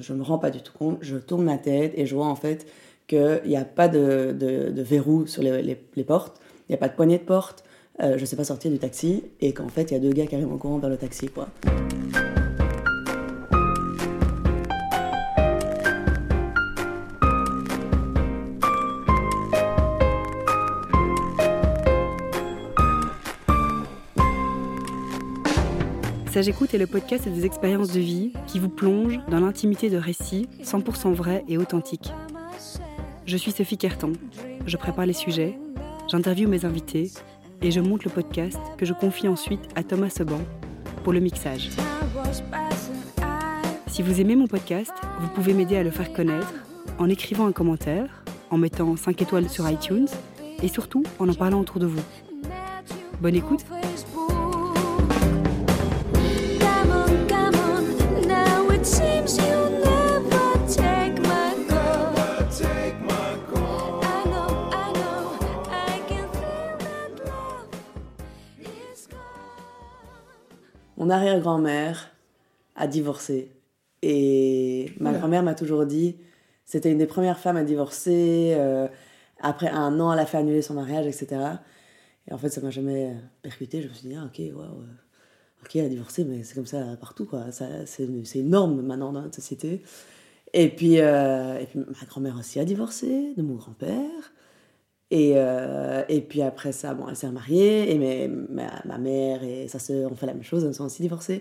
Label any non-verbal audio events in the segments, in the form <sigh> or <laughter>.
Je me rends pas du tout compte, je tourne ma tête et je vois en fait qu'il n'y a pas de, de, verrou sur les, les, portes, il n'y a pas de poignée de porte, euh, je ne sais pas sortir du taxi et qu'en fait il y a deux gars qui arrivent en courant vers le taxi quoi. Sage Écoute est le podcast des expériences de vie qui vous plonge dans l'intimité de récits 100% vrais et authentiques. Je suis Sophie Kerton, je prépare les sujets, j'interviewe mes invités et je monte le podcast que je confie ensuite à Thomas Seban pour le mixage. Si vous aimez mon podcast, vous pouvez m'aider à le faire connaître en écrivant un commentaire, en mettant 5 étoiles sur iTunes et surtout en en parlant autour de vous. Bonne écoute Mon arrière-grand-mère a divorcé. Et ma grand-mère m'a toujours dit, c'était une des premières femmes à divorcer. Euh, après un an, elle a fait annuler son mariage, etc. Et en fait, ça m'a jamais percuté. Je me suis dit, ah, ok, waouh. Ok, elle a divorcé, mais c'est comme ça partout, quoi. C'est une norme maintenant dans notre société. Et puis, euh, et puis ma grand-mère aussi a divorcé de mon grand-père. Et, euh, et puis après ça, bon, elle s'est remariée, et mes, ma, mère et sa sœur ont fait la même chose, elles sont aussi divorcées.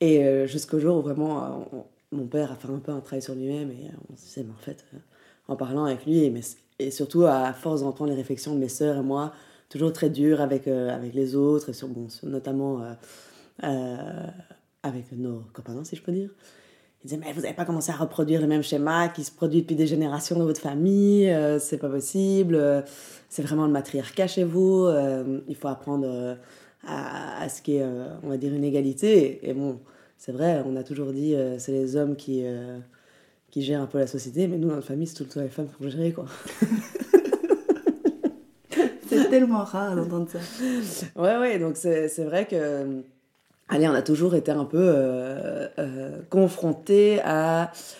Et euh, jusqu'au jour où vraiment mon père a fait un peu un travail sur lui-même, et on se disait, mais en fait, euh, en parlant avec lui, et, et surtout à force d'entendre les réflexions de mes sœurs et moi, toujours très dur avec, avec les autres, et sur, bon, notamment avec nos copains, si je peux dire. Il disait, mais vous n'avez pas commencé à reproduire le même schéma qui se produit depuis des générations dans votre famille, euh, c'est pas possible, euh, c'est vraiment le matriarcat chez vous, euh, il faut apprendre à, ce qui est, on va dire, une égalité. Et, bon, c'est vrai, on a toujours dit, c'est les hommes qui, qui gèrent un peu la société, mais nous, dans notre famille, c'est tout le temps les femmes pour gérer, quoi. <laughs> c'est tellement rare d'entendre ça. Ouais, ouais, donc c'est vrai que allez, on a toujours été un peu euh, euh, confronté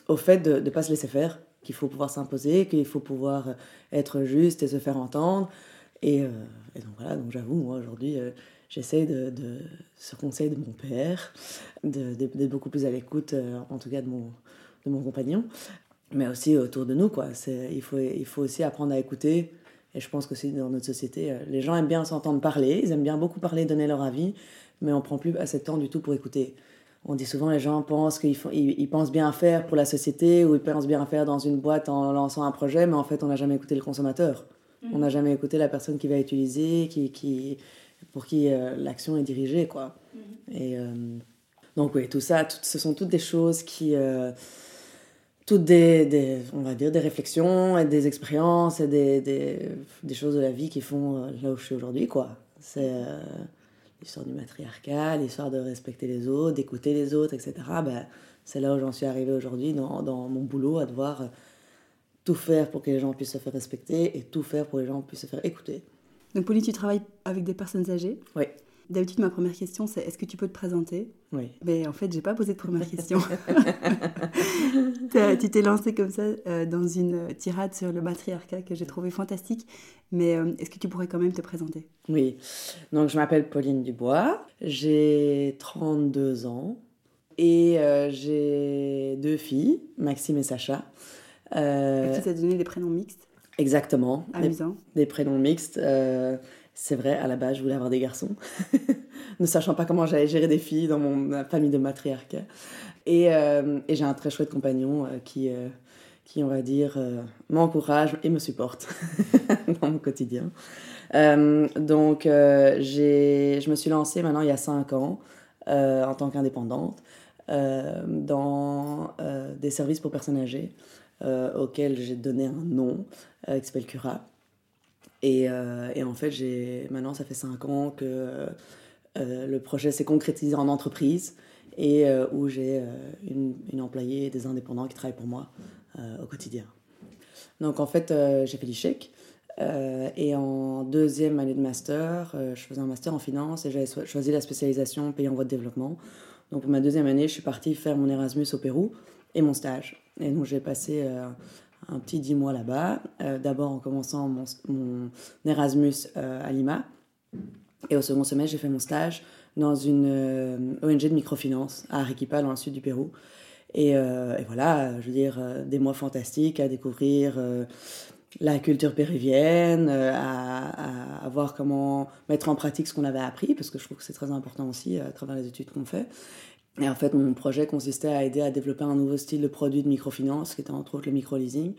au fait de ne pas se laisser faire, qu'il faut pouvoir s'imposer, qu'il faut pouvoir être juste et se faire entendre. Et, euh, donc voilà, donc j'avoue, moi aujourd'hui, j'essaie de, de, ce conseil de mon père, d'être beaucoup plus à l'écoute, en tout cas de mon, de mon compagnon, mais aussi autour de nous. Quoi. Il, faut, il faut aussi apprendre à écouter. Et je pense que c'est dans notre société, les gens aiment bien s'entendre parler, ils aiment bien beaucoup parler, donner leur avis, mais on prend plus assez de temps du tout pour écouter. On dit souvent les gens pensent qu'ils ils, pensent bien faire pour la société ou ils pensent bien faire dans une boîte en lançant un projet, mais en fait on n'a jamais écouté le consommateur. Mm. On n'a jamais écouté la personne qui va utiliser, qui, qui, pour qui euh, l'action est dirigée. Quoi. Mm. Et, euh, donc oui, tout ça, ce sont toutes des choses qui... Euh, toutes des, des, on va dire, des réflexions et des expériences et des, des, des choses de la vie qui font là où je suis aujourd'hui. quoi. C'est l'histoire du matriarcat, l'histoire de respecter les autres, d'écouter les autres, etc. Ben, c'est là où j'en suis arrivée aujourd'hui dans, dans, mon boulot, à devoir tout faire pour que les gens puissent se faire respecter et tout faire pour que les gens puissent se faire écouter. Donc Pauline, tu travailles avec des personnes âgées? Oui. D'habitude, ma première question, c'est est-ce que tu peux te présenter? Oui. Mais en fait, j'ai pas posé de première <laughs> question. <laughs> tu t'es lancée comme ça euh, dans une tirade sur le matriarcat que j'ai trouvé fantastique. Mais euh, est-ce que tu pourrais quand même te présenter? Oui. Donc, je m'appelle Pauline Dubois. J'ai 32 ans. Et euh, j'ai deux filles, Maxime et Sacha. Euh... tu t'as donné des prénoms mixtes? Exactement. Amusant. Des, des prénoms mixtes. C'est vrai, à la base, je voulais avoir des garçons, <laughs> ne sachant pas comment j'allais gérer des filles dans mon famille de matriarcat. Et, euh, et j'ai un très chouette compagnon euh, qui, euh, qui, on va dire, m'encourage et me supporte <laughs> dans mon quotidien. donc, je me suis lancée maintenant il y a cinq ans en tant qu'indépendante dans des services pour personnes âgées auxquels j'ai donné un nom qui s'appelle Cura. Et, euh, et en fait, j'ai, maintenant, ça fait cinq ans que euh, le projet s'est concrétisé en entreprise et euh, où j'ai une, une, employée des indépendants qui travaillent pour moi au quotidien. Donc en fait, j'ai fait l'ICHEC. et en deuxième année de master, je faisais un master en finance et j'avais choisi la spécialisation pays en voie de développement. Donc pour ma deuxième année, je suis partie faire mon Erasmus au Pérou et mon stage. Et donc j'ai passé un petit dix mois là-bas, d'abord en commençant mon, Erasmus à Lima. Et au second semestre, j'ai fait mon stage dans une ONG de microfinance à Arequipa, dans le sud du Pérou. Et, voilà, je veux dire, des mois fantastiques à découvrir la culture péruvienne, euh, à, voir comment mettre en pratique ce qu'on avait appris, parce que je trouve que c'est très important aussi euh, à travers les études qu'on fait. Et en fait, mon projet consistait à aider à développer un nouveau style de produit de microfinance, qui était entre autres le micro-leasing.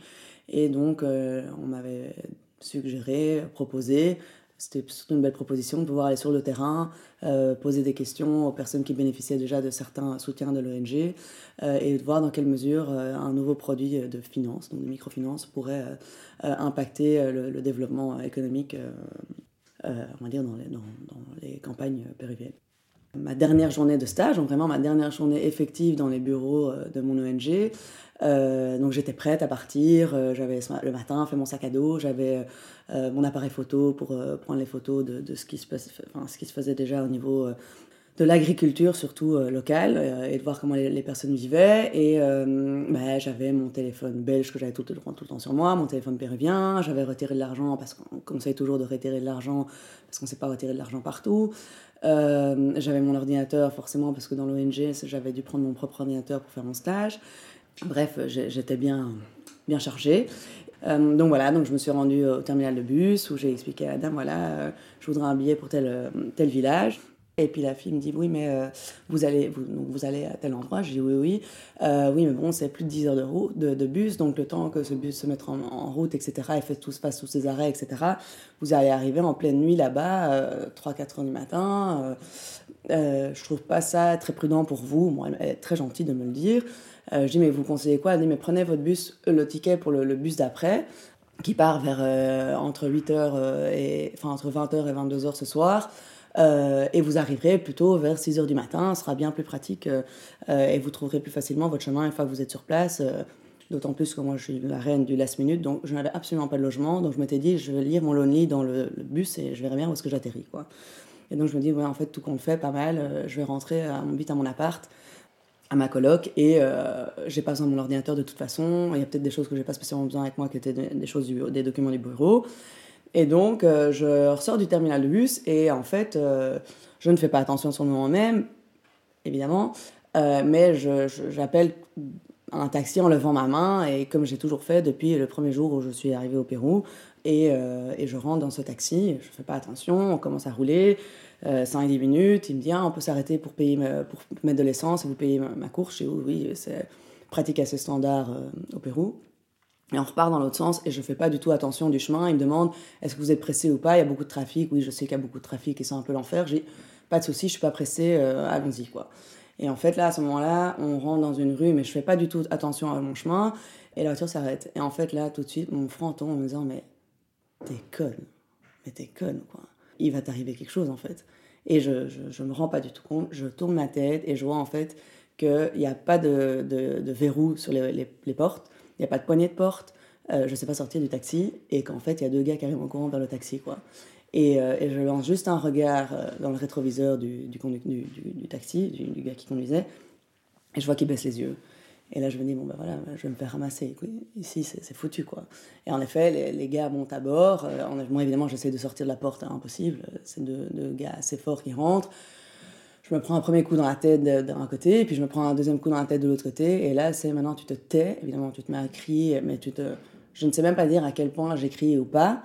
Et donc, euh, on m'avait suggéré, proposé c'était surtout une belle proposition de pouvoir aller sur le terrain, euh, poser des questions aux personnes qui bénéficiaient déjà de certains soutiens de l'ONG euh, et de voir dans quelle mesure un nouveau produit de finance, donc de microfinance, pourrait impacter le, développement économique, on va dire, dans les, dans, les campagnes péruviennes ma dernière journée de stage, donc vraiment ma dernière journée effective dans les bureaux de mon ONG. Euh, donc j'étais prête à partir. Euh, j'avais le matin fait mon sac à dos, j'avais euh, mon appareil photo pour prendre les photos de, ce, qui se faisait déjà au niveau de l'agriculture surtout locale et de voir comment les, personnes vivaient. Et bah, j'avais mon téléphone belge que j'avais tout, le temps sur moi, mon téléphone péruvien, j'avais retiré de l'argent parce qu'on conseille toujours de retirer de l'argent parce qu'on ne sait pas retirer de l'argent partout. J'avais mon ordinateur forcément parce que dans l'ONG j'avais dû prendre mon propre ordinateur pour faire mon stage. Bref, j'étais bien, bien chargée. Euh, donc voilà, donc je me suis rendue au terminal de bus où j'ai expliqué à la dame, voilà, euh, je voudrais un billet pour tel, tel village. Et puis la fille me dit, oui, mais euh, vous, allez, vous, vous, allez à tel endroit Je dis, oui, oui. oui, mais bon, c'est plus de 10 heures de, route, de, bus, donc le temps que ce bus se mette en, route, etc., et fait tout, fasse tous ses arrêts, etc., vous allez arriver en pleine nuit là-bas, 3-4 heures du matin. je trouve pas ça très prudent pour vous. Moi, elle est très gentille de me le dire. Euh, je dis, mais vous conseillez quoi? Elle dit, mais prenez votre bus, euh, le ticket pour le, bus d'après, qui part vers euh, entre 8h et, enfin, entre 20h et 22h ce soir. Et vous arriverez plutôt vers 6 h du matin, ce sera bien plus pratique et vous trouverez plus facilement votre chemin une fois que vous êtes sur place. D'autant plus que moi je suis la reine du last minute, donc je n'avais absolument pas de logement. Donc je m'étais dit, je vais lire mon lonely dans le, bus et je verrai bien où est-ce que j'atterris. Quoi. Et donc je me dis, ouais, en fait, tout compte fait, pas mal. je vais rentrer à mon à mon appart à ma coloc et euh, j'ai pas besoin de mon ordinateur de toute façon. Il y a peut-être des choses que j'ai pas spécialement besoin avec moi qui étaient des, choses des documents du bureau. Et donc euh, je ressors du terminal de bus et en fait euh, je ne fais pas attention sur le moment même, évidemment, mais j'appelle un taxi en levant ma main et comme j'ai toujours fait depuis le premier jour où je suis arrivée au Pérou et, je rentre dans ce taxi, je fais pas attention, on commence à rouler. 5 euh, 10 minutes. Il me dit ah, on peut s'arrêter pour, payer pour mettre de l'essence et vous payer ma, course. Je dis oui, c'est pratique assez standard euh, au Pérou. Et on repart dans l'autre sens et je fais pas du tout attention du chemin. Il me demande est-ce que vous êtes pressé ou pas? Il y a beaucoup de trafic. Oui, je sais qu'il y a beaucoup de trafic et c'est un peu l'enfer. J'ai pas de souci, je suis pas pressé, euh, allons-y quoi. Et en fait là, à ce moment-là, on rentre dans une rue, mais je fais pas du tout attention à mon chemin et la voiture s'arrête. Et en fait là, tout de suite, mon front tombe en me disant mais t'es conne, mais t'es conne quoi il va t'arriver quelque chose en fait. Et je, je, me rends pas du tout compte, je tourne ma tête et je vois en fait qu'il n'y a pas de, de, verrou sur les, les, portes, il n'y a pas de poignée de porte, euh, je sais pas sortir du taxi et qu'en fait il y a deux gars qui arrivent en courant vers le taxi quoi. Et, euh, et je lance juste un regard euh, dans le rétroviseur du, du, du, du taxi, du, gars qui conduisait, et je vois qu'il baisse les yeux. Et là, je me dis, bon, ben voilà, je vais me faire ramasser. Ici, c'est foutu, quoi. Et en effet, les, les gars montent à bord. Euh, moi, évidemment, j'essaie de sortir de la porte, hein, impossible. C'est deux, gars assez forts qui rentrent. Je me prends un premier coup dans la tête d'un côté, puis je me prends un deuxième coup dans la tête de l'autre côté. Et là, c'est maintenant, tu te tais. Évidemment, tu te mets à crier, mais tu te... Je ne sais même pas dire à quel point j'ai crié ou pas.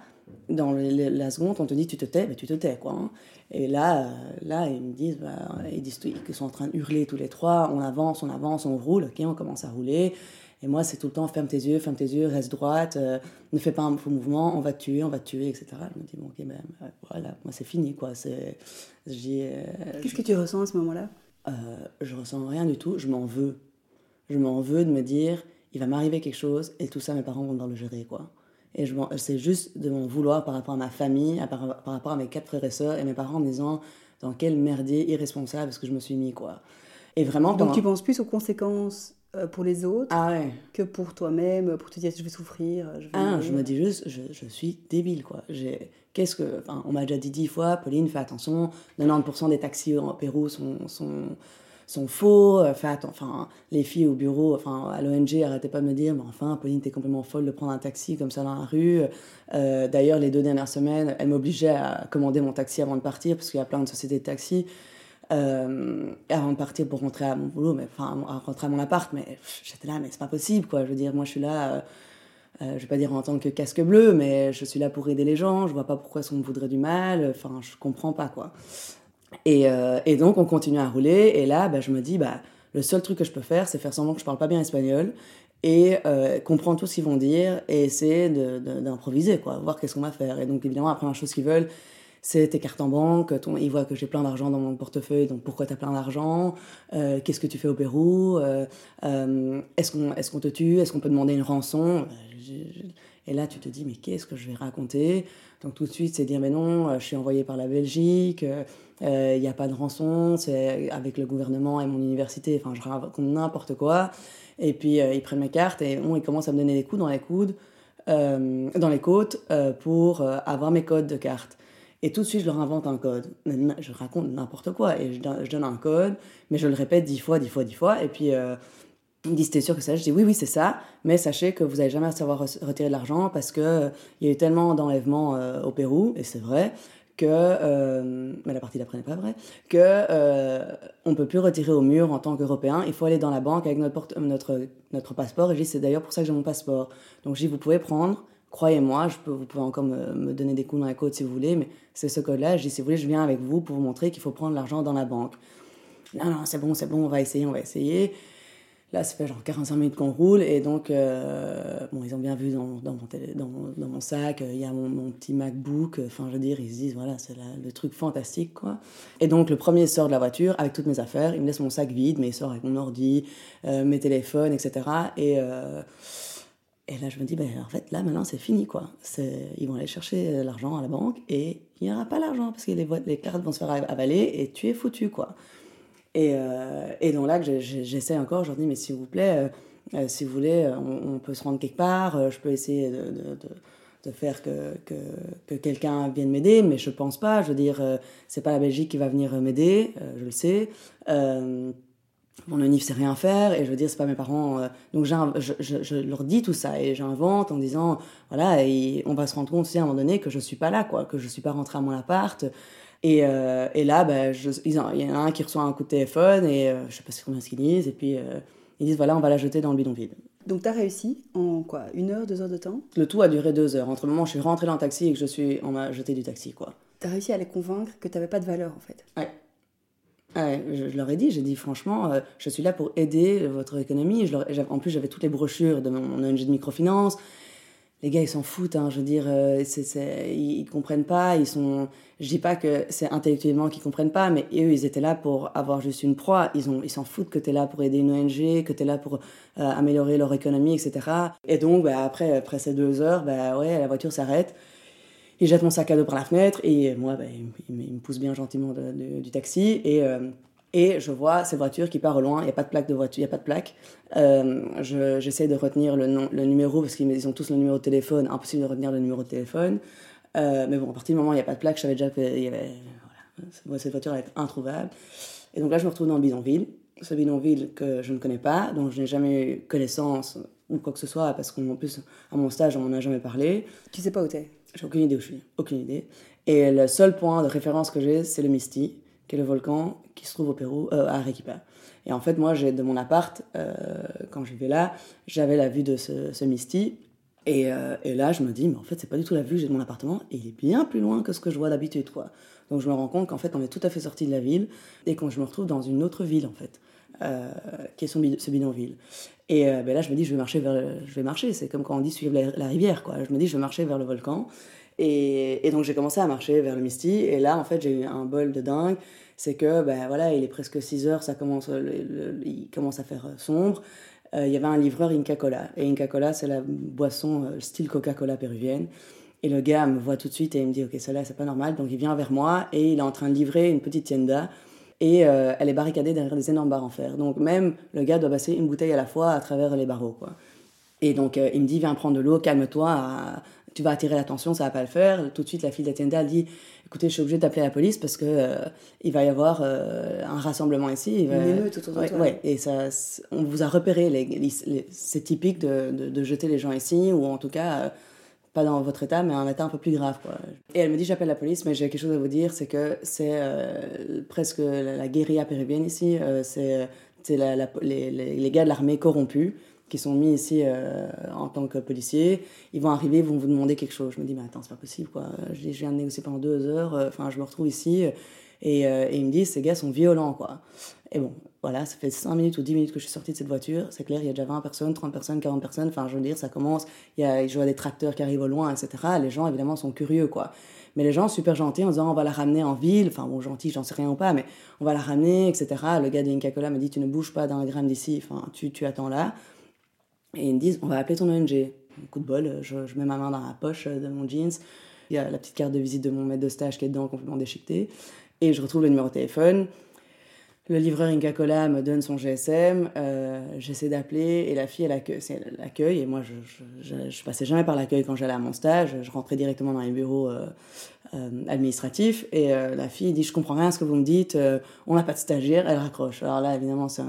Dans la seconde, on te dit, tu te tais, mais tu te tais, quoi. Hein. Et là, euh, là ils me disent, bah, ils disent qu'ils sont en train de hurler tous les trois, on avance, on avance, on roule, ok, on commence à rouler. Et moi, c'est tout le temps, ferme tes yeux, ferme tes yeux, reste droite, euh, ne fais pas un faux mouvement, on va te tuer, on va te tuer, etc. Je me dis, bon, ok, ben voilà, moi c'est fini, quoi. C'est, euh, Qu'est-ce que tu ressens à ce moment-là? Euh, Je ressens rien du tout, je m'en veux. Je m'en veux de me dire, il va m'arriver quelque chose et tout ça, mes parents vont devoir le gérer, quoi. Et c'est juste de m'en vouloir par rapport à ma famille, par, par, rapport à mes quatre frères et sœurs et mes parents en me disant dans quel merdier irresponsable est-ce que je me suis mis, quoi. Et vraiment. Donc tu penses plus aux conséquences euh, pour les autres ah que pour toi-même, pour te dire je vais souffrir. Je, ah, je me dis juste, je, je suis débile, quoi. Qu'est-ce que. Enfin, on m'a déjà dit dix fois, Pauline, fais attention, 90% des taxis au Pérou sont, sont sont faux. Enfin, enfin, les filles au bureau, enfin, à l'ONG, arrêtaient pas de me dire, mais enfin, Pauline, t'es complètement folle de prendre un taxi comme ça dans la rue. Euh, d'ailleurs, les deux dernières semaines, elle m'obligeait à commander mon taxi avant de partir, parce qu'il y a plein de sociétés de taxi. Euh, avant de partir pour rentrer à mon boulot, mais enfin, à rentrer à mon appart, mais j'étais là, mais c'est pas possible, quoi. Je veux dire, moi, je suis là, euh, euh, je vais pas dire en tant que casque bleu, mais je suis là pour aider les gens, je vois pas pourquoi on me voudrait du mal, enfin, je comprends pas, quoi. Et, et donc, on continue à rouler, et là, bah, je me dis, bah, le seul truc que je peux faire, c'est faire semblant que je parle pas bien espagnol, et comprendre tout ce qu'ils vont dire, et essayer d'improviser, quoi, voir qu'est-ce qu'on va faire. Et donc, évidemment, la première chose qu'ils veulent, c'est tes cartes en banque, ton, ils voient que j'ai plein d'argent dans mon portefeuille, donc pourquoi tu as plein d'argent? Euh, Qu'est-ce que tu fais au Pérou? Euh, euh, Est-ce qu'on est te tue? Est-ce qu'on peut demander une rançon? Et là, tu te dis, mais qu'est-ce que je vais raconter? Donc tout de suite, c'est dire, mais non, je suis envoyé par la Belgique, il n'y a pas de rançon, c'est avec le gouvernement et mon université, enfin, je raconte n'importe quoi. Et puis, ils prennent mes cartes et ils commencent à me donner des coups dans les coudes. dans les côtes pour avoir mes codes de carte. Et tout de suite, je leur invente un code. Je raconte n'importe quoi et je, donne un code, mais je le répète dix fois, dix fois, dix fois. Et puis, euh, ils me disent T'es sûr que c'est ça? Je dis Oui, oui, c'est ça, mais sachez que vous n'allez jamais savoir retirer de l'argent parce qu'il euh, y a eu tellement d'enlèvements euh, au Pérou, et c'est vrai, que. Euh, mais la partie d'après n'est pas vraie, que on ne peut plus retirer au mur en tant qu'Européen. Il faut aller dans la banque avec notre, notre, notre passeport. Et dis C'est d'ailleurs pour ça que j'ai mon passeport. Donc, je dis Vous pouvez prendre croyez-moi, je peux, vous pouvez encore me, donner des coups dans la côte si vous voulez, mais c'est ce code-là. Je dis, si vous voulez, je viens avec vous pour vous montrer qu'il faut prendre l'argent dans la banque. Non, non, c'est bon, c'est bon, on va essayer, on va essayer. Là, ça fait genre 45 minutes qu'on roule, et donc, euh, bon, ils ont bien vu dans, mon, mon, sac, il y a mon, petit MacBook, enfin, je veux dire, ils se disent, voilà, c'est le truc fantastique, quoi. Et donc, le premier sort de la voiture avec toutes mes affaires, il me laisse mon sac vide, mais il sort avec mon ordi, euh, mes téléphones, etc. Et. Euh, et là, je me dis, ben, en fait, là, maintenant, c'est fini, quoi. Ils vont aller chercher euh, l'argent à la banque et il n'y aura pas l'argent parce que les, cartes vont se faire avaler et tu es foutu, quoi. Et, euh, et donc là, j'essaie encore, je leur dis, mais s'il vous plaît, euh, si vous voulez, on, peut se rendre quelque part, je peux essayer de, de, de, faire que, que, que quelqu'un vienne m'aider, mais je pense pas. Je veux dire, c'est pas la Belgique qui va venir m'aider, je le sais. Mon onif sait rien faire et je veux dire c'est pas mes parents euh, donc je, je, je, leur dis tout ça et j'invente en disant voilà et on va se rendre compte aussi à un moment donné que je suis pas là quoi que je suis pas rentrée à mon appart et, euh, et là ben, il y en a un qui reçoit un coup de téléphone et euh, je sais pas combien ce qu'ils disent et puis ils disent voilà on va la jeter dans le bidonville donc tu as réussi en quoi Une heure, deux heures de temps? Le tout a duré deux heures. Entre le moment où je suis rentrée dans le taxi et que je suis, on m'a jeté du taxi, quoi. as réussi à les convaincre que tu n'avais pas de valeur, en fait? Ouais. Je, leur ai dit, j'ai dit franchement, euh, je suis là pour aider votre économie. En plus, j'avais toutes les brochures de mon, ONG de microfinance. Les gars, ils s'en foutent, hein, je veux dire, euh, c'est, ils, comprennent pas, ils sont... Je dis pas que c'est intellectuellement qu'ils comprennent pas, mais eux, ils étaient là pour avoir juste une proie. Ils, ils s'en foutent que tu es là pour aider une ONG, que tu es là pour euh, améliorer leur économie, etc. Et donc, bah, après, après ces deux heures, bah, ouais, la voiture s'arrête il jette mon sac à dos par la fenêtre et moi, bah, il, me pousse bien gentiment du taxi et, euh, et je vois cette voiture qui part au loin. Il n'y a pas de plaque de voiture, il n'y a pas de plaque. Euh, J'essaie de retenir le, nom, le numéro parce qu'ils ont tous le numéro de téléphone. Impossible de retenir le numéro de téléphone. Euh, mais bon, à partir du moment où il n'y a pas de plaque, je savais déjà que y avait, voilà, cette voiture allait être introuvable. Et donc là, je me retrouve dans le bidonville. Ce bidonville que je ne connais pas, dont je n'ai jamais eu connaissance ou quoi que ce soit, parce qu'en plus, à mon stage, on m'en a jamais parlé. Tu sais pas où t'es? J'ai aucune idée où je suis, aucune idée. Et le seul point de référence que j'ai, c'est le Misti, qui est le volcan qui se trouve au Pérou, euh, à Arequipa. Et en fait, moi, j'ai de mon appart, euh, quand je vivais là, j'avais la vue de ce, ce Misti. Et, euh, et, là, je me dis, mais en fait, c'est pas du tout la vue que j'ai de mon appartement, et il est bien plus loin que ce que je vois d'habitude, quoi. Donc je me rends compte qu'en fait, on est tout à fait sorti de la ville, et quand je me retrouve dans une autre ville, en fait, qui est son, ce bidonville. Et ben là, je me dis, je vais marcher vers, je vais marcher. C'est comme quand on dit suivre la, rivière, quoi. Je me dis, je vais marcher vers le volcan. Et, donc j'ai commencé à marcher vers le Misty. Et là, en fait, j'ai eu un bol de dingue. C'est que, ben voilà, il est presque 6 heures, ça commence, il commence à faire euh, sombre. Euh, il y avait un livreur Inca Cola. Et Inca Cola, c'est la boisson euh, style Coca-Cola péruvienne. Et le gars me voit tout de suite et il me dit, ok, celle-là, c'est pas normal. Donc il vient vers moi et il est en train de livrer une petite tienda et elle est barricadée derrière des énormes barres en fer. Donc même le gars doit passer une bouteille à la fois à travers les barreaux. Quoi. Et donc il me dit, viens prendre de l'eau, calme-toi, tu vas attirer l'attention, ça va pas le faire. Tout de suite, la fille de la tienda dit écoutez, je suis obligée d'appeler la police parce que euh, il va y avoir euh, un rassemblement ici. Une émeute autour de toi. Ouais, et ça, on vous a repéré. Les, c'est typique de, de, jeter les gens ici, ou en tout cas, euh, pas dans votre état, mais un état un peu plus grave. Quoi. Et elle me dit j'appelle la police, mais j'ai quelque chose à vous dire c'est que c'est presque la, guérilla péruvienne ici. c'est la, les, les, gars de l'armée corrompus qui sont mis ici euh, en tant que policiers, ils vont arriver, ils vont vous demander quelque chose. Je me dis, mais attends, c'est pas possible, quoi. Je, je viens de négocier pendant deux heures, euh, enfin, je me retrouve ici, et, euh, et, ils me disent, ces gars sont violents, quoi. Et bon, voilà, ça fait 5 minutes ou 10 minutes que je suis sortie de cette voiture, c'est clair, il y a déjà 20 personnes, 30 personnes, 40 personnes, enfin, je veux dire, ça commence, il y a, je vois des tracteurs qui arrivent au loin, etc. Les gens, évidemment, sont curieux, quoi. Mais les gens, super gentils, en disant, on va la ramener en ville, enfin, bon, gentil, j'en sais rien ou pas, mais on va la ramener, etc. Le gars d'Inca Cola me dit, tu ne bouges pas d'un gramme d'ici, enfin, tu, tu attends là. Et ils me disent, on va appeler ton ONG. Coup de bol, je, mets ma main dans la poche de mon jeans. Il y a la petite carte de visite de mon maître de stage qui est dedans, complètement déchiquetée. Et je retrouve le numéro de téléphone. Le livreur Inca Cola me donne son GSM. Euh, j'essaie d'appeler et la fille, elle accueille, c'est l'accueil. Et moi, je, je, passais jamais par l'accueil quand j'allais à mon stage. Je rentrais directement dans les bureaux euh, euh, administratifs. Et la fille dit Je comprends rien à ce que vous me dites. on n'a pas de stagiaire. Elle raccroche. Alors là, évidemment, c'est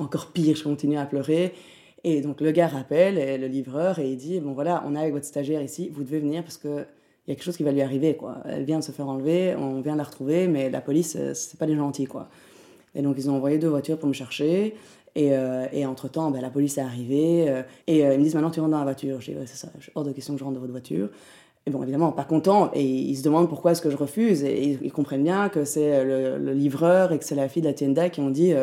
encore pire. Je continue à pleurer. Et donc le gars rappelle le livreur et il dit bon voilà on est avec votre stagiaire ici vous devez venir parce que il y a quelque chose qui va lui arriver quoi elle vient de se faire enlever on vient de la retrouver mais la police euh, c'est pas des gentils quoi et donc ils ont envoyé deux voitures pour me chercher et, euh, et entre temps ben, la police est arrivée euh, et ils me disent maintenant tu rentres dans la voiture j'ai dit ouais, c'est ça hors de question que je rentre dans votre voiture et bon, évidemment, pas content. Et ils se demandent pourquoi est-ce que je refuse. Et ils, comprennent bien que c'est le, livreur et que c'est la fille de la tienda qui ont dit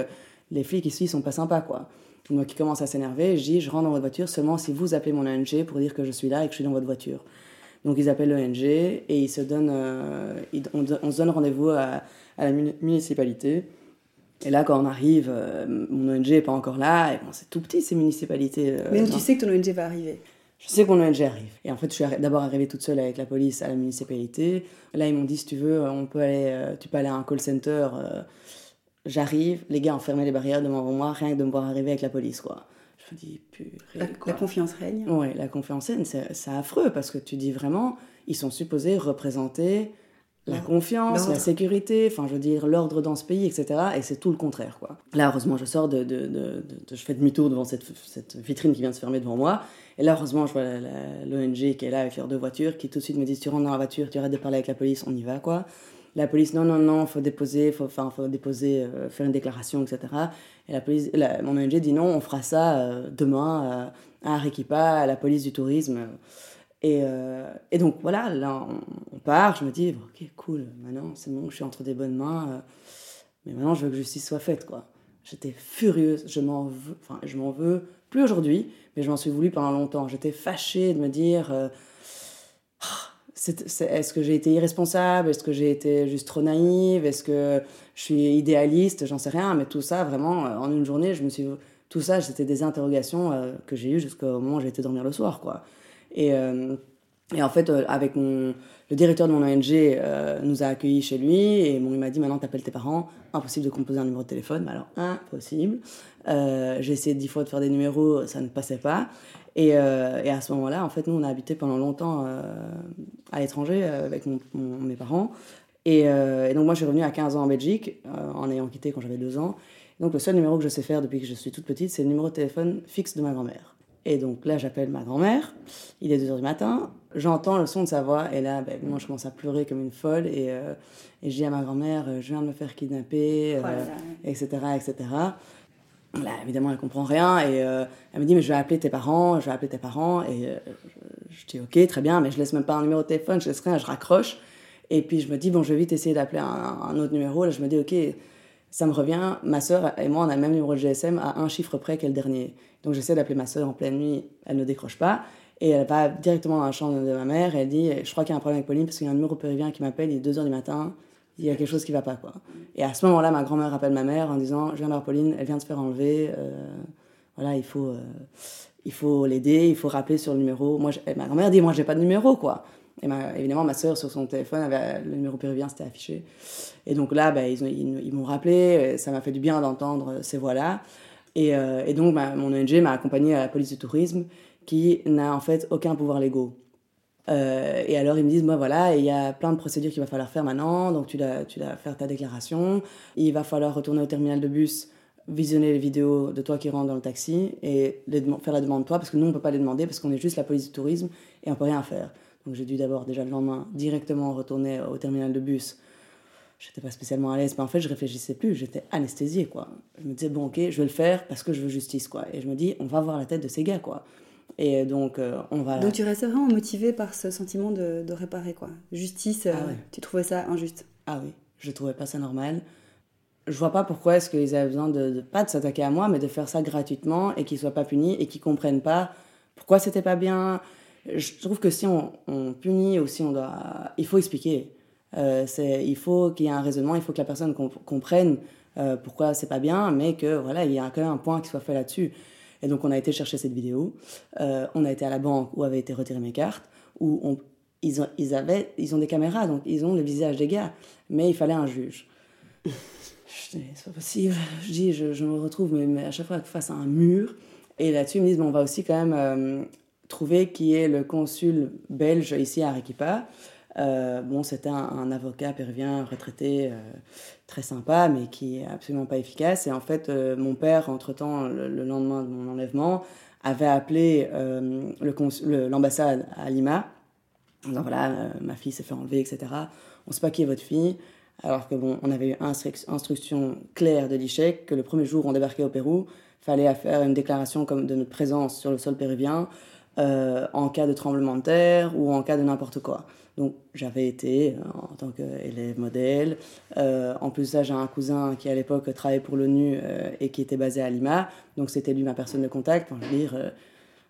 les flics ici sont pas sympas, quoi. Moi qui commence à s'énerver, je dis je rentre dans votre voiture seulement si vous appelez mon ONG pour dire que je suis là et que je suis dans votre voiture. Donc ils appellent l'ONG et ils se donnent, euh, on, se donne rendez-vous à, la municipalité. Et là, quand on arrive, euh, mon ONG n'est pas encore là. Et bon, c'est tout petit ces municipalités. Euh, Mais tu sais que ton ONG va arriver. Je sais que mon ONG arrive. Et en fait, je suis d'abord arrivée toute seule avec la police à la municipalité. Là, ils m'ont dit si tu veux, on peut aller, tu peux aller à un call center J'arrive, les gars ont fermé les barrières devant moi, rien que de me voir arriver avec la police, quoi. Dis. La, la confiance règne Oui, la confiance règne, c'est affreux parce que tu dis vraiment, ils sont supposés représenter la confiance, la sécurité, enfin je veux dire l'ordre dans ce pays, etc. Et c'est tout le contraire, quoi. Là, heureusement, je sors de, de, de, je fais demi-tour devant cette, cette, vitrine qui vient de se fermer devant moi. Et là, heureusement, je vois l'ONG qui est là avec leurs deux voitures, qui tout de suite me disent tu rentres dans la voiture, tu arrêtes de parler avec la police, on y va, quoi. La police, non, non, non, faut déposer, faut, enfin, faut déposer, euh, faire une déclaration, etc. Et la police, mon ONG dit non, on fera ça euh, demain euh, à Arequipa, à la police du tourisme. Et, et donc voilà, là on, part, je me dis, ok, cool, maintenant c'est bon, je suis entre des bonnes mains, mais maintenant je veux que justice soit faite, quoi. J'étais furieuse, je m'en veux, enfin, je m'en veux plus aujourd'hui, mais je m'en suis voulu pendant longtemps. J'étais fâchée de me dire est-ce que j'ai été irresponsable? Est-ce que j'ai été juste trop naïve? Est-ce que je suis idéaliste? J'en sais rien, mais tout ça, vraiment, euh, en une journée, je me suis... Tout ça, c'était des interrogations euh, que j'ai eues jusqu'au moment où j'ai été dormir le soir, quoi. Et, euh, et en fait, avec mon... Le directeur de mon ONG nous a accueillis chez lui et bon, il m'a dit maintenant t'appelles tes parents, impossible de composer un numéro de téléphone, alors impossible. j'ai essayé dix fois de faire des numéros, ça ne passait pas. Euh, et, à ce moment-là, en fait, nous, on a habité pendant longtemps euh, à l'étranger euh, avec mes parents. Et, donc, moi, je suis revenue à 15 ans en Belgique, en ayant quitté quand j'avais 2 ans. Donc, le seul numéro que je sais faire depuis que je suis toute petite, c'est le numéro de téléphone fixe de ma grand-mère. Et donc là, j'appelle ma grand-mère. Il est 2 h du matin. J'entends le son de sa voix. Et là, ben, moi, je commence à pleurer comme une folle. Et, et je dis à ma grand-mère, je viens de me faire kidnapper, etc., etc. Là, évidemment, elle comprend rien et euh, elle me dit mais je vais appeler tes parents, je vais appeler tes parents et euh, je, dis ok très bien mais je laisse même pas un numéro de téléphone, je laisse rien, je raccroche et puis je me dis bon je vais vite essayer d'appeler un, autre numéro. Là je me dis ok ça me revient, ma soeur et moi on a le même numéro de GSM à un chiffre près qu'est le dernier. Donc j'essaie d'appeler ma soeur en pleine nuit, elle ne décroche pas et elle va directement dans la chambre de ma mère et elle dit je crois qu'il y a un problème avec Pauline parce qu'il y a un numéro péruvien qui m'appelle il est 2h du matin il y a quelque chose qui va pas quoi. Et à ce moment-là, ma grand-mère appelle ma mère en disant je viens d'avoir Pauline, elle vient de se faire enlever, euh, voilà il faut euh, il faut l'aider, il faut rappeler sur le numéro. Moi, ma grand-mère dit moi j'ai pas de numéro quoi. Et évidemment ma soeur sur son téléphone avait le numéro péruvien c'était affiché. Et donc là bah, ils, m'ont rappelé, ça m'a fait du bien d'entendre ces voix là. Et, donc mon ONG m'a accompagné à la police du tourisme qui n'a en fait aucun pouvoir légaux. Euh, et alors ils me disent, moi voilà, il y a plein de procédures qu'il va falloir faire maintenant, donc tu dois, tu dois faire ta déclaration, il va falloir retourner au terminal de bus, visionner les vidéos de toi qui rentres dans le taxi et faire la demande de toi, parce que nous on ne peut pas les demander, parce qu'on est juste la police du tourisme et on peut rien faire. Donc j'ai dû d'abord déjà le lendemain directement retourner au terminal de bus. J'étais pas spécialement à l'aise, mais en fait je réfléchissais plus, j'étais anesthésiée quoi. Je me disais bon ok, je vais le faire parce que je veux justice quoi. Et je me dis on va voir la tête de ces gars quoi. Et donc, euh, on va. Donc, tu restais vraiment motivé par ce sentiment de, de réparer, quoi. Justice, euh, ah tu trouvais ça injuste? Ah oui, je trouvais pas ça normal. Je vois pas pourquoi est-ce qu'ils avaient besoin de, pas de s'attaquer à moi, mais de faire ça gratuitement et qu'ils soient pas punis et qu'ils comprennent pas pourquoi c'était pas bien. Je trouve que si on, on, punit ou si on doit. Il faut expliquer. Euh, il faut qu'il y ait un raisonnement, il faut que la personne comprenne euh, pourquoi c'est pas bien, mais que voilà, il y a quand même un point qui soit fait là-dessus. Et donc on a été chercher cette vidéo, euh, on a été à la banque où avaient été retirées mes cartes, où on, ils, ont, ils, avaient, ils ont des caméras, donc ils ont le visage des gars, mais il fallait un juge. <laughs> je dis, c'est pas possible. Je dis, je, me retrouve mais, à chaque fois face à un mur. Et là-dessus, ils me disent, bon, on va aussi quand même euh, trouver qui est le consul belge ici à Arequipa. Euh, bon, c'était un, avocat péruvien retraité euh, très sympa, mais qui est absolument pas efficace. Et en fait, euh, mon père, entre-temps, le, lendemain de mon enlèvement, avait appelé l'ambassade à Lima, en disant voilà, ma fille s'est fait enlever, etc. On ne sait pas qui est votre fille. Alors que bon, on avait eu instruction claire de l'ICHEC que le premier jour où on débarquait au Pérou, fallait faire une déclaration comme de notre présence sur le sol péruvien en cas de tremblement de terre ou en cas de n'importe quoi. Donc j'avais été euh, en tant qu'élève modèle. Euh, en plus j'ai un cousin qui à l'époque travaillait pour l'ONU euh, et qui était basé à Lima. Donc c'était lui ma personne de contact. Enfin, je veux dire,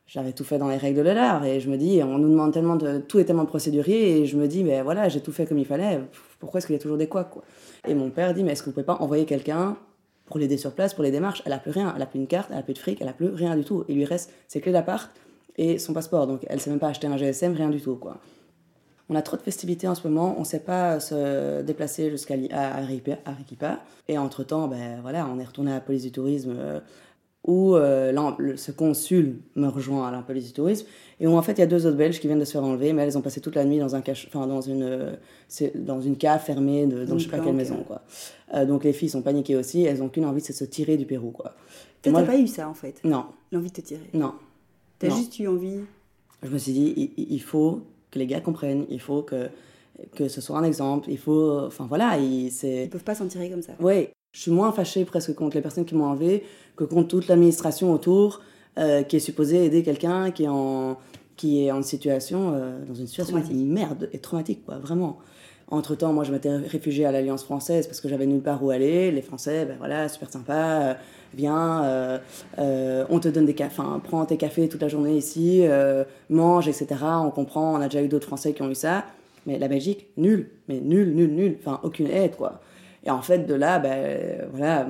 j'avais tout fait dans les règles de l'art. Et je me dis, on nous demande tellement de... Tout est tellement procédurier. Et je me dis, mais voilà, j'ai tout fait comme il fallait. Pourquoi est-ce qu'il y a toujours des quoi, quoi? Et mon père dit, mais est-ce que vous pouvez pas envoyer quelqu'un pour l'aider sur place, pour les démarches? Elle a plus rien. Elle a plus une carte, elle a plus de fric, elle a plus rien du tout. Il lui reste ses clés d'appart et son passeport. Donc elle sait même pas acheter un GSM, rien du tout, quoi on a trop de festivités en ce moment, on ne sait pas se déplacer jusqu'à Arequipa. Et entre-temps, ben, voilà, on est retourné à la police du tourisme euh, où euh, ce consul me rejoint à la police du tourisme. Et où en fait, il y a deux autres Belges qui viennent de se faire enlever, mais elles ont passé toute la nuit dans, un cache, dans, une, dans une cave fermée de, dans je sais pas quelle maison. Quoi. Euh, donc les filles sont paniquées aussi, elles n'ont qu'une envie, c'est de se tirer du Pérou. Quoi. Toi, t'as pas eu ça en fait? Non. L'envie de te tirer? Non. T'as juste eu envie? Je me suis dit, il faut que les gars comprennent, il faut que, que ce soit un exemple, il faut... Enfin voilà, ils, Ils peuvent pas s'en tirer comme ça. Oui, je suis moins fâchée presque contre les personnes qui m'ont enlevé que contre toute l'administration autour euh, qui est supposée aider quelqu'un qui est en qui est en situation euh, dans une situation de merde et traumatique quoi vraiment entre-temps, moi, je m'étais réfugiée à l'Alliance française parce que j'avais nulle part où aller. Les Français, ben voilà, super sympa, euh, viens, euh, euh, on te donne des cafés, prends tes cafés toute la journée ici, mange, etc. On comprend, on a déjà eu d'autres Français qui ont eu ça. Mais la Belgique, nul, mais nul, nul, nul, enfin, aucune aide, quoi. Et en fait, de là, ben, voilà,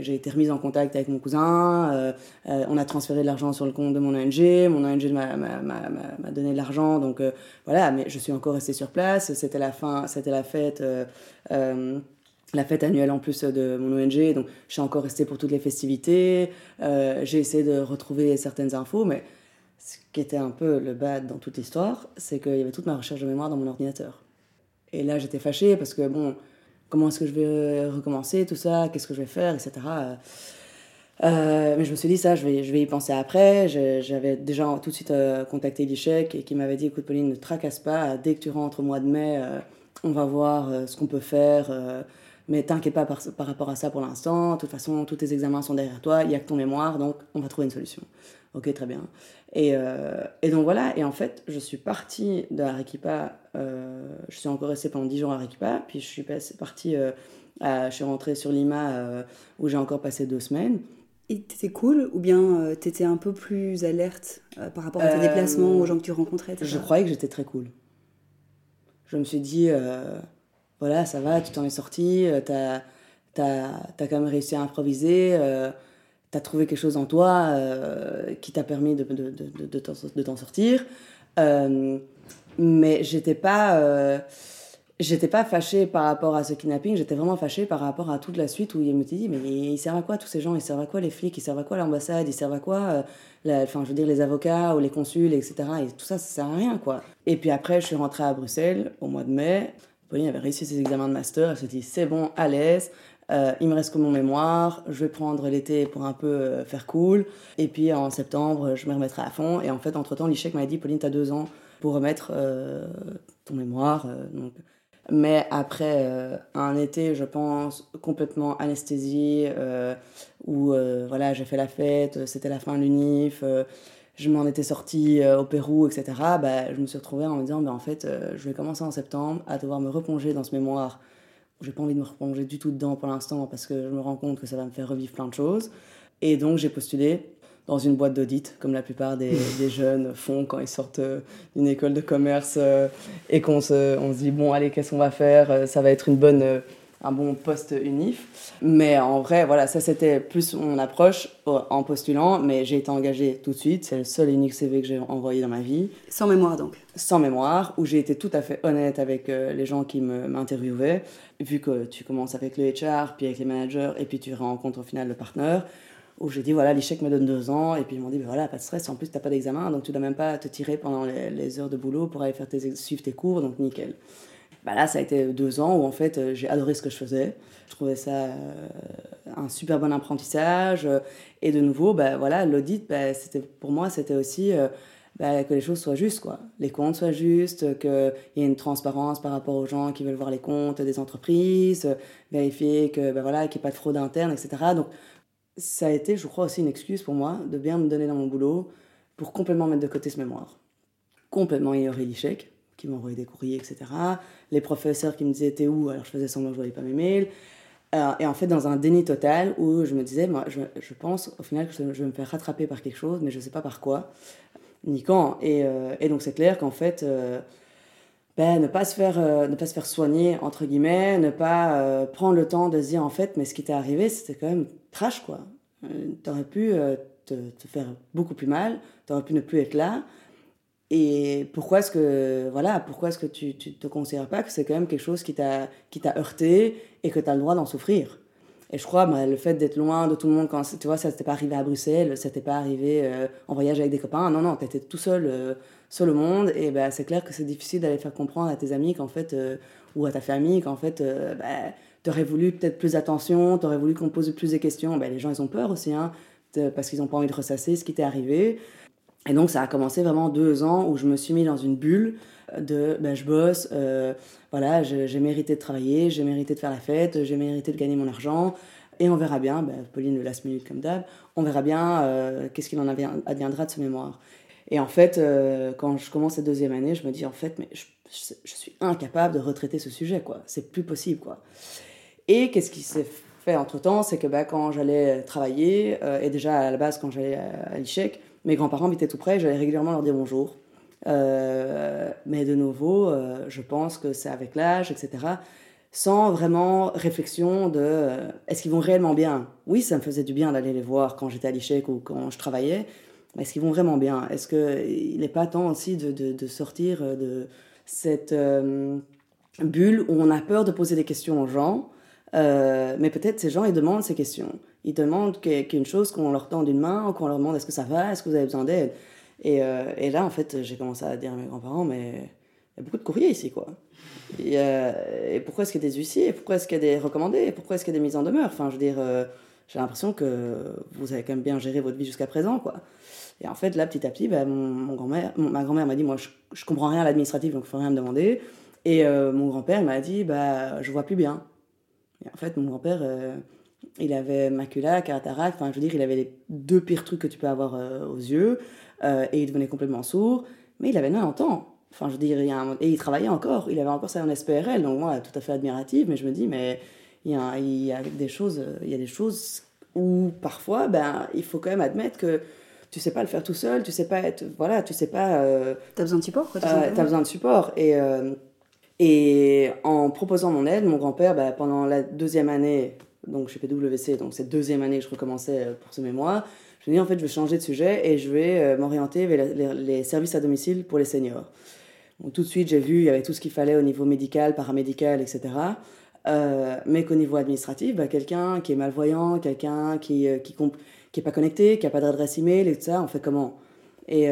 j'ai été remise en contact avec mon cousin, euh, euh, on a transféré de l'argent sur le compte de mon ONG, mon ONG m'a donné de l'argent, donc euh, voilà, mais je suis encore restée sur place, c'était la fin, c'était la fête la fête annuelle en plus de mon ONG, donc je suis encore restée pour toutes les festivités. j'ai essayé de retrouver certaines infos, mais ce qui était un peu le bad dans toute l'histoire, c'est qu'il y avait toute ma recherche de mémoire dans mon ordinateur. Et là, j'étais fâchée parce que, bon, comment est-ce que je vais recommencer tout ça, qu'est-ce que je vais faire, etc. Euh, mais je me suis dit ça, je vais, y penser après. J'avais déjà tout de suite euh, contacté l'ICHEC et qui m'avait dit écoute Pauline, ne tracasse pas, dès que tu rentres au mois de mai, euh, on va voir ce qu'on peut faire. Mais t'inquiète pas par, par, rapport à ça pour l'instant. De toute façon, tous tes examens sont derrière toi, il n'y a que ton mémoire, donc on va trouver une solution. Ok, très bien. Et, euh, et, donc voilà, et en fait, je suis partie de Arequipa, euh, je suis encore restée pendant 10 jours à Arequipa, puis je suis partie, euh, je suis rentrée sur Lima où j'ai encore passé deux semaines. Et t'étais cool ou bien t'étais un peu plus alerte par rapport à tes déplacements, aux gens que tu rencontrais Je croyais que j'étais très cool. Je me suis dit, voilà, ça va, tu t'en es sorti, t'as as, quand même réussi à improviser tu as trouvé quelque chose en toi euh, qui t'a permis de, de, de, de t'en sortir. Euh, mais j'étais pas. Euh, j'étais pas fâchée par rapport à ce kidnapping, j'étais vraiment fâchée par rapport à toute la suite où il me dit mais ils servent à quoi tous ces gens? Ils servent à quoi les flics? Ils servent à quoi l'ambassade? Ils servent à quoi euh, enfin je veux dire les avocats ou les consuls etc. Et tout ça ça sert à rien quoi. Et puis après je suis rentrée à Bruxelles au mois de mai. Pauline avait réussi ses examens de master, elle se dit c'est bon à l'aise. Euh, il me reste que mon mémoire, je vais prendre l'été pour un peu euh, faire cool, et puis en septembre, je me remettrai à fond. Et en fait, entre-temps, l'ICHEC m'a dit, Pauline, tu as deux ans pour remettre ton mémoire. donc mais après euh, un été, je pense, complètement anesthésie, euh, où euh, voilà, j'ai fait la fête, c'était la fin de l'UNIF, je m'en étais sortie au Pérou, etc. Bah, je me suis retrouvée en me disant, bah, en fait, je vais commencer en septembre à devoir me replonger dans ce mémoire. J'ai pas envie de me replonger du tout dedans pour l'instant parce que je me rends compte que ça va me faire revivre plein de choses. Et donc j'ai postulé dans une boîte d'audit, comme la plupart des, <laughs> jeunes font quand ils sortent euh, d'une école de commerce euh, et qu'on se, on se dit, bon, allez, qu'est-ce qu'on va faire? Euh, Ça va être une bonne, un bon poste unif. Mais en vrai, voilà, ça c'était plus mon approche en postulant, mais j'ai été engagée tout de suite. C'est le seul et unique CV que j'ai envoyé dans ma vie. Sans mémoire donc Sans mémoire, où j'ai été tout à fait honnête avec les gens qui m'interviewaient, vu que tu commences avec le HR, puis avec les managers, et puis tu rencontres au final le partenaire où j'ai dit voilà, l'échec me donne deux ans, et puis ils m'ont dit ben voilà, pas de stress, en plus tu n'as pas d'examen, donc tu dois même pas te tirer pendant les, heures de boulot pour aller faire tes, suivre tes cours, donc nickel. Bah là, ça a été deux ans où en fait euh, j'ai adoré ce que je faisais. Je trouvais ça euh, un super bon apprentissage. Et de nouveau, bah, voilà, l'audit, bah, c'était, pour moi, c'était aussi euh, bah, que les choses soient justes, quoi. Les comptes soient justes, qu'il y ait une transparence par rapport aux gens qui veulent voir les comptes des entreprises, vérifier que, bah, voilà, qu'il n'y ait pas de fraude interne, etc. Donc, ça a été, je crois, aussi une excuse pour moi de bien me donner dans mon boulot pour complètement mettre de côté ce mémoire. Complètement ignorer l'échec, qui m'envoyait des courriers, etc. Les professeurs qui me disaient t'es où? Alors je faisais semblant que je voyais pas mes mails. Euh, et en fait, dans un déni total où je me disais, moi, je, pense au final que je, vais me faire rattraper par quelque chose, mais je sais pas par quoi, ni quand. Et, euh, donc c'est clair qu'en fait, euh, ben, ne, pas se faire, ne pas se faire soigner, entre guillemets, ne pas prendre le temps de se dire, en fait, mais ce qui t'est arrivé, c'était quand même trash, quoi. T'aurais pu te, te, faire beaucoup plus mal, t'aurais pu ne plus être là. Et pourquoi est-ce que, voilà, pourquoi est-ce que tu ne te considères pas que c'est quand même quelque chose qui t'a heurté et que tu as le droit d'en souffrir? Et je crois, bah, le fait d'être loin de tout le monde, quand, tu vois, ça t'était pas arrivé à Bruxelles, ça t'était pas arrivé euh, en voyage avec des copains, non, non, tu étais tout seul, seul au monde, et bah, c'est clair que c'est difficile d'aller faire comprendre à tes amis qu'en fait, ou à ta famille qu'en fait, bah, t'aurais voulu peut-être plus attention, t'aurais voulu qu'on pose plus de questions. Ben, les gens, ils ont peur aussi, hein, parce qu'ils n'ont pas envie de ressasser ce qui t'est arrivé. Et donc, ça a commencé vraiment deux ans où je me suis mis dans une bulle de ben, je bosse, euh, voilà, j'ai mérité de travailler, j'ai mérité de faire la fête, j'ai mérité de gagner mon argent. Et on verra bien, ben, Pauline le last minute comme d'hab, on verra bien euh, qu'est-ce qu'il en adviendra de ce mémoire. Et en fait, euh, quand je commence cette deuxième année, je me dis en fait, mais je, suis incapable de retraiter ce sujet, quoi. C'est plus possible, quoi. Et qu'est-ce qui s'est fait entre-temps? C'est que bah, quand j'allais travailler, euh, et déjà à la base quand j'allais à, l'ICHEC, mes grands-parents habitaient tout près, j'allais régulièrement leur dire bonjour. Euh, mais de nouveau, euh, je pense que c'est avec l'âge, etc. Sans vraiment réflexion de est-ce qu'ils vont réellement bien? Oui, ça me faisait du bien d'aller les voir quand j'étais à l'ICHEC ou quand je travaillais, est-ce qu'ils vont vraiment bien? Est-ce qu'il n'est pas temps aussi de, de, sortir de cette bulle où on a peur de poser des questions aux gens? Euh, mais peut-être ces gens, ils demandent ces questions. Ils demandent qu'une chose, qu'on leur tende une main, qu'on leur demande est-ce que ça va, est-ce que vous avez besoin d'aide. Et, euh, et, là, en fait, j'ai commencé à dire à mes grands-parents, mais il y a beaucoup de courriers ici, quoi. Et, euh, et pourquoi est-ce qu'il y a des huissiers? Pourquoi est-ce qu'il y a des recommandés? Pourquoi est-ce qu'il y a des mises en demeure? Enfin, je veux dire, j'ai l'impression que vous avez quand même bien géré votre vie jusqu'à présent, quoi. Et en fait, là, petit à petit, bah, mon, grand-mère, ma grand-mère m'a dit, moi, je, je comprends rien à l'administratif, donc il faut rien me demander. Et mon grand-père m'a dit, bah, je vois plus bien en fait, mon grand-père, euh, il avait macula, cataracte, enfin, je veux dire, il avait les deux pires trucs que tu peux avoir euh, aux yeux, euh, et il devenait complètement sourd, mais il avait 90 ans. Enfin, je veux dire, il et il travaillait encore, il avait encore ça en SPRL, donc moi, tout à fait admirative, mais je me dis, mais il y a, il y a des choses, il y a des choses où parfois, ben, il faut quand même admettre que tu sais pas le faire tout seul, tu sais pas être, voilà, tu sais pas. tu as besoin de support, quoi. Tu as besoin de support, et et en proposant mon aide, mon grand-père, bah, pendant la deuxième année, donc chez PWC, donc cette deuxième année que je recommençais euh, pour ce mémoire, je me dis en fait je vais changer de sujet et je vais euh, m'orienter vers les, services à domicile pour les seniors. tout de suite, j'ai vu, il y avait tout ce qu'il fallait au niveau médical, paramédical, etc. Euh, mais qu'au niveau administratif, bah, quelqu'un qui est malvoyant, quelqu'un qui n'est qui, qui est pas connecté, qui n'a pas d'adresse email et tout ça, on fait comment? Et,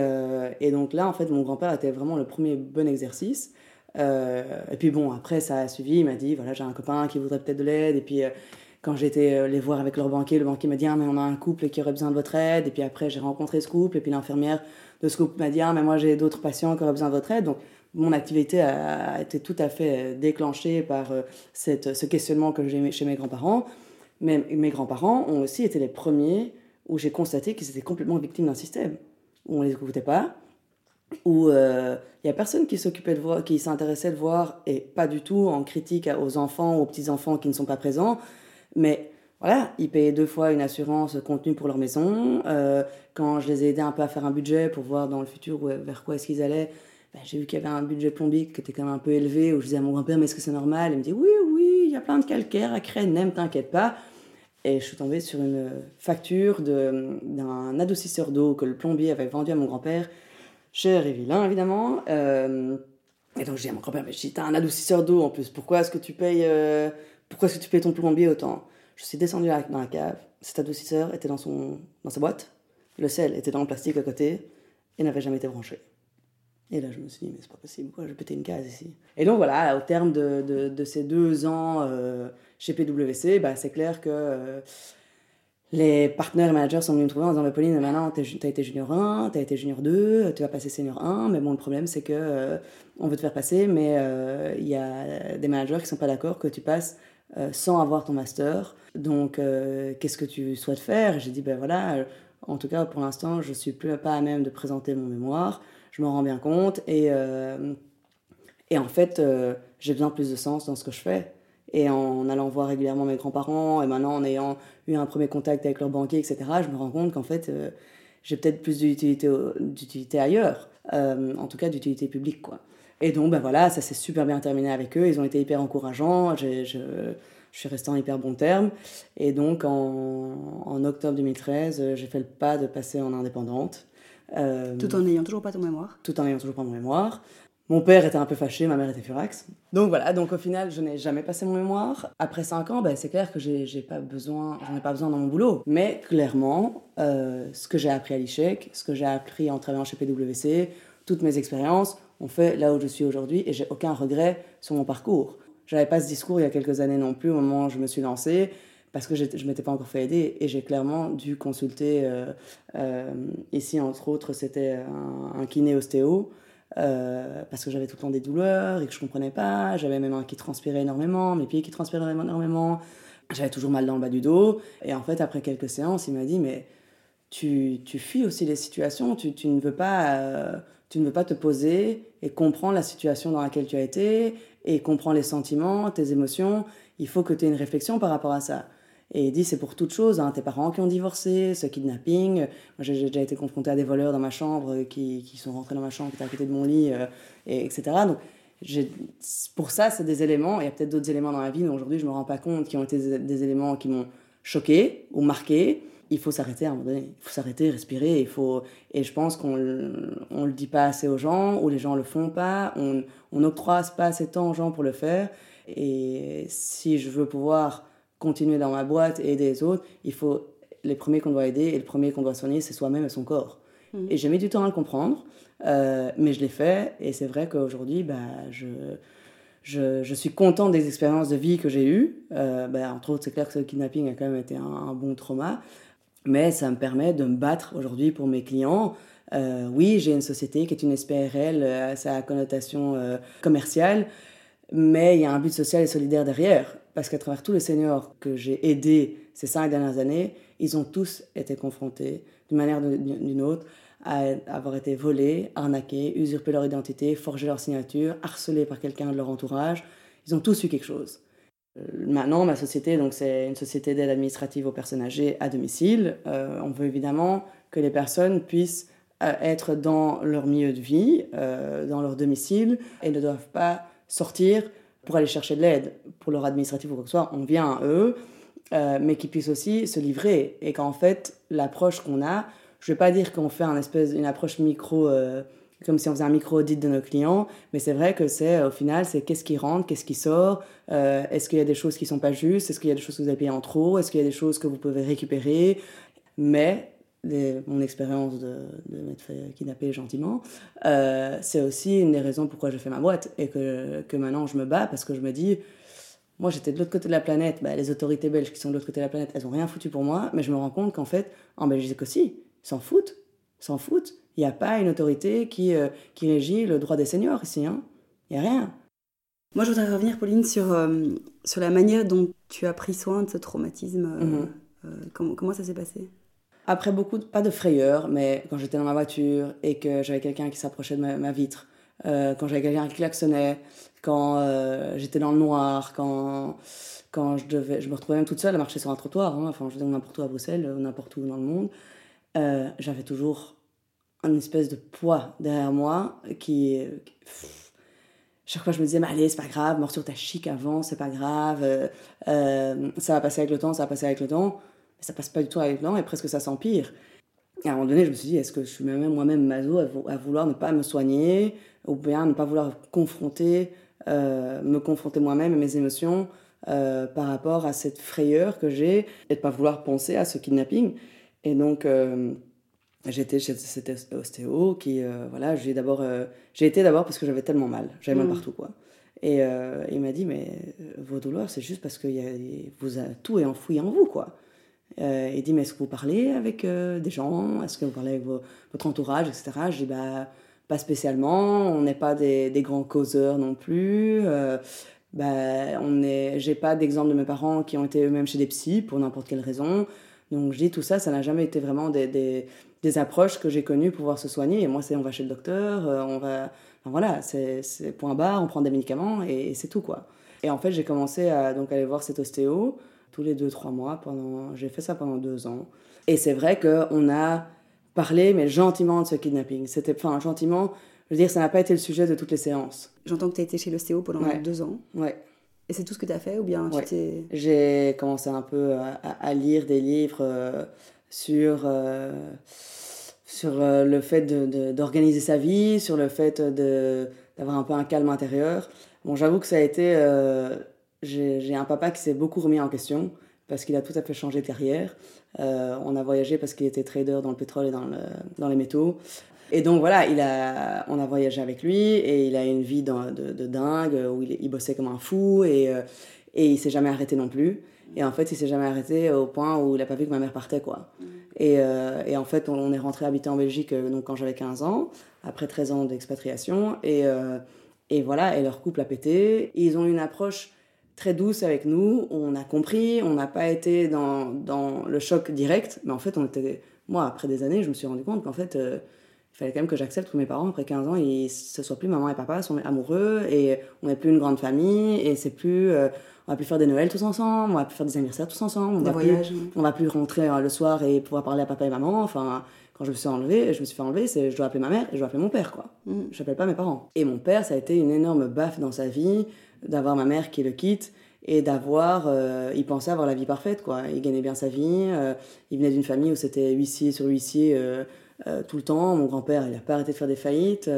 et, donc là, en fait, mon grand-père était vraiment le premier bon exercice. Et puis bon, après, ça a suivi. Il m'a dit voilà, j'ai un copain qui voudrait peut-être de l'aide. Et puis quand j'étais les voir avec leur banquier, le banquier m'a dit ah, mais on a un couple qui aurait besoin de votre aide. Et puis après, j'ai rencontré ce couple. Et puis l'infirmière de ce couple m'a dit ah, mais moi j'ai d'autres patients qui auraient besoin de votre aide. Donc mon activité a, été tout à fait déclenchée par cette, ce questionnement que j'ai chez mes grands-parents. Mais mes grands-parents ont aussi été les premiers où j'ai constaté qu'ils étaient complètement victimes d'un système, où on ne les écoutait pas, où il euh, n'y a personne qui s'occupait de voir, qui s'intéressait de voir, et pas du tout en critique aux enfants aux petits-enfants qui ne sont pas présents, mais voilà, ils payaient deux fois une assurance contenue pour leur maison. Euh, quand je les ai aidés un peu à faire un budget pour voir dans le futur vers quoi est-ce qu'ils allaient, ben, j'ai vu qu'il y avait un budget plombique qui était quand même un peu élevé, où je disais à mon grand-père, mais est-ce que c'est normal? Il me dit, oui, oui, il y a plein de calcaire à n'aime, t'inquiète pas. Et je suis tombée sur une facture d'un adoucisseur d'eau que le plombier avait vendu à mon grand-père, cher et vilain évidemment. Euh, et donc j'ai dit à mon grand-père, mais si t'as un adoucisseur d'eau en plus, pourquoi est-ce que tu payes, euh, pourquoi est-ce que tu payes ton plombier autant Je suis descendue dans la cave, cet adoucisseur était dans, son, dans sa boîte, le sel était dans le plastique à côté et n'avait jamais été branché. Et là, je me suis dit, mais c'est pas possible, quoi, je vais péter une case ici. Et donc voilà, au terme de, de, ces deux ans euh, chez PWC, bah, c'est clair que euh, les partenaires et managers sont venus me trouver en disant, mais Pauline, maintenant, tu as été junior 1, tu as été junior 2, tu vas passer senior 1, mais bon, le problème, c'est que euh, on veut te faire passer, mais il y a des managers qui sont pas d'accord que tu passes sans avoir ton master. Donc, qu'est-ce que tu souhaites faire? J'ai dit, ben voilà, en tout cas, pour l'instant, je suis plus pas à même de présenter mon mémoire je m'en rends bien compte. Et, euh, et en fait, euh, j'ai de plus de sens dans ce que je fais. Et en allant voir régulièrement mes grands-parents, et maintenant en ayant eu un premier contact avec leur banquier, etc., je me rends compte qu'en fait, euh, j'ai peut-être plus d'utilité ailleurs, en tout cas d'utilité publique. Quoi. Et donc, ben voilà, ça s'est super bien terminé avec eux. Ils ont été hyper encourageants. Je, je, suis restée en hyper bon terme. Et donc, en, en octobre 2013, j'ai fait le pas de passer en indépendante. Euh, tout en n'ayant toujours pas ton mémoire. Tout en n'ayant toujours pas mon mémoire. Mon père était un peu fâché, ma mère était furax. Donc voilà, donc au final, je n'ai jamais passé mon mémoire. Après 5 ans, ben, c'est clair que j'ai pas besoin, j'en ai pas besoin dans mon boulot. Mais clairement, euh, ce que j'ai appris à l'ICHEC, ce que j'ai appris en travaillant chez PwC, toutes mes expériences ont fait là où je suis aujourd'hui et j'ai aucun regret sur mon parcours. J'avais pas ce discours il y a quelques années non plus au moment où je me suis lancée parce que je m'étais pas encore fait aider et j'ai clairement dû consulter, euh, euh, ici entre autres c'était un, kiné ostéo, euh, parce que j'avais tout le temps des douleurs et que je comprenais pas, j'avais même un qui transpirait énormément, mes pieds qui transpiraient énormément, j'avais toujours mal dans le bas du dos. Et en fait après quelques séances il m'a dit mais tu, tu fuis aussi les situations, tu, tu ne veux pas... tu ne veux pas te poser et comprendre la situation dans laquelle tu as été et comprendre les sentiments, tes émotions. Il faut que tu aies une réflexion par rapport à ça. Et il dit c'est pour toute chose, hein, tes parents qui ont divorcé, ce kidnapping. Moi j'ai déjà été confrontée à des voleurs dans ma chambre qui, qui sont rentrés dans ma chambre, qui étaient à côté de mon lit, euh, et, etc. Pour ça, c'est des éléments, il y a peut-être d'autres éléments dans la vie, mais aujourd'hui je me rends pas compte, qui ont été des, éléments qui m'ont choqué ou marqué. Il faut s'arrêter à un moment donné, il faut s'arrêter, respirer, il faut... et je pense qu'on on le dit pas assez aux gens, ou les gens le font pas, on, on octroie pas assez de temps aux gens pour le faire. Et si je veux pouvoir continuer dans ma boîte et aider les autres, il faut les premiers qu'on doit aider et le premier qu'on doit soigner, c'est soi-même et son corps. Mm. Et j'ai mis du temps à le comprendre, euh, mais je l'ai fait. Et c'est vrai qu'aujourd'hui, bah, je, je, je, suis contente des expériences de vie que j'ai eues. Euh, bah, entre autres, c'est clair que ce kidnapping a quand même été un, bon trauma. Mais ça me permet de me battre aujourd'hui pour mes clients. Euh, oui, j'ai une société qui est une SPRL, ça a connotation commerciale, mais il y a un but social et solidaire derrière parce qu'à travers tous les seniors que j'ai aidés ces cinq dernières années, ils ont tous été confrontés, d'une manière ou d'une autre, à avoir été volés, arnaqués, usurpés leur identité, forgés leur signature, harcelés par quelqu'un de leur entourage. Ils ont tous eu quelque chose. Euh, maintenant, ma société, donc c'est une société d'aide administrative aux personnes âgées à domicile. Euh, on veut évidemment que les personnes puissent euh, être dans leur milieu de vie, dans leur domicile, et ne doivent pas sortir pour aller chercher de l'aide pour leur administratif ou quoi que ce soit, on vient à eux, mais qu'ils puissent aussi se livrer. Et qu'en fait, l'approche qu'on a, je ne vais pas dire qu'on fait un espèce, une approche micro, comme si on faisait un micro-audit de nos clients, mais c'est vrai que c'est au final, c'est qu'est-ce qui rentre, qu'est-ce qui sort, est-ce qu'il y a des choses qui sont pas justes, est-ce qu'il y a des choses que vous avez payées en trop, est-ce qu'il y a des choses que vous pouvez récupérer, mais mon expérience de, de m'être fait kidnapper gentiment, euh, c'est aussi une des raisons pourquoi je fais ma boîte et que, que maintenant je me bats parce que je me dis, moi j'étais de l'autre côté de la planète, bah, les autorités belges qui sont de l'autre côté de la planète, elles ont rien foutu pour moi, mais je me rends compte qu'en fait, en Belgique aussi, s'en foutent, s'en foutent. Il n'y a pas une autorité qui, euh, qui régit le droit des seniors ici, hein. Il n'y a rien. Moi, je voudrais revenir, Pauline, sur, euh, sur la manière dont tu as pris soin de ce traumatisme. Mhm. comment, comment ça s'est passé? Après beaucoup, pas de frayeur, mais quand j'étais dans ma voiture et que j'avais quelqu'un qui s'approchait de ma, vitre, euh, quand j'avais quelqu'un qui klaxonnait, quand euh, j'étais dans le noir, quand, quand je, devais, je me retrouvais même toute seule à marcher sur un trottoir, hein, enfin je n'importe où à Bruxelles n'importe où dans le monde, euh, j'avais toujours une espèce de poids derrière moi qui... chaque fois je me disais, mais allez, c'est pas grave, morsure ta chic avant, c'est pas grave, ça va passer avec le temps, ça va passer avec le temps ça passe pas du tout avec le et presque ça s'empire. À un moment donné, je me suis dit, est-ce que je suis même moi-même maso à, vouloir ne pas me soigner, ou bien ne pas vouloir confronter, euh, me confronter moi-même et mes émotions euh, par rapport à cette frayeur que j'ai et de pas vouloir penser à ce kidnapping. Et donc, euh, j'étais chez cet ostéo qui, voilà, j'ai d'abord, j'ai été d'abord parce que j'avais tellement mal, j'avais mal mmh. partout, quoi. Et il m'a dit, mais vos douleurs, c'est juste parce que y a, vous a, tout est enfoui en vous, quoi. Euh, il dit, mais est-ce que vous parlez avec euh, des gens? Est-ce que vous parlez avec votre entourage, etc. Je dis, bah, pas spécialement. On n'est pas des, des, grands causeurs non plus. Euh, bah, on est, j'ai pas d'exemple de mes parents qui ont été eux-mêmes chez des psys pour n'importe quelle raison. Donc je dis, tout ça, ça n'a jamais été vraiment des, des, des approches que j'ai connues pour pouvoir se soigner. Et moi, c'est on va chez le docteur, euh, on va... Enfin, voilà, c'est, point barre, on prend des médicaments et, et c'est tout, quoi. Et en fait, j'ai commencé à donc, aller voir cet ostéo tous les deux, trois mois. Pendant... J'ai fait ça pendant deux ans. Et c'est vrai qu'on a parlé, mais gentiment, de ce kidnapping. C'était, enfin, gentiment, je veux dire, ça n'a pas été le sujet de toutes les séances. J'entends que tu as été chez l'ostéo pendant deux ans. Ouais. Et c'est tout ce que tu as fait ou bien tu t'es... J'ai commencé un peu à, lire des livres euh, sur, euh, sur euh, le fait de, d'organiser sa vie, sur le fait de, d'avoir un peu un calme intérieur. Bon, j'avoue que ça a été j'ai un papa qui s'est beaucoup remis en question parce qu'il a tout à fait changé de carrière. Euh, on a voyagé parce qu'il était trader dans le pétrole et dans, le, dans les métaux. Et donc voilà, il a, on a voyagé avec lui et il a une vie de, de, dingue où il, il, bossait comme un fou et, euh, et il s'est jamais arrêté non plus. Et en fait, il s'est jamais arrêté au point où il n'a pas vu que ma mère partait, quoi. Mm. Et, euh, et, en fait, on, est rentré habiter en Belgique donc quand j'avais 15 ans, après 13 ans d'expatriation. Et, et voilà, et leur couple a pété. ils ont une approche très douce avec nous. On a compris, on n'a pas été dans, dans, le choc direct, mais en fait, on était. Moi, après des années, je me suis rendu compte qu'en fait, euh, il fallait quand même que j'accepte que mes parents, après 15 ans, ils, ce soit plus maman et papa, sont amoureux et on n'est plus une grande famille et c'est plus. On va plus faire des Noëls tous ensemble, on va plus faire des anniversaires tous ensemble, on, des va, voyages, plus, on va plus rentrer euh, le soir et pouvoir parler à papa et maman. Enfin, quand je me suis enlevée, je me suis fait enlever, c'est je dois appeler ma mère et je dois appeler mon père, quoi. Mm. Je n'appelle pas mes parents. Et mon père, ça a été une énorme baffe dans sa vie d'avoir ma mère qui le quitte et d'avoir, euh, il pensait avoir la vie parfaite, quoi. Il gagnait bien sa vie, euh, il venait d'une famille où c'était huissier sur huissier euh, tout le temps. Mon grand-père, il n'a pas arrêté de faire des faillites.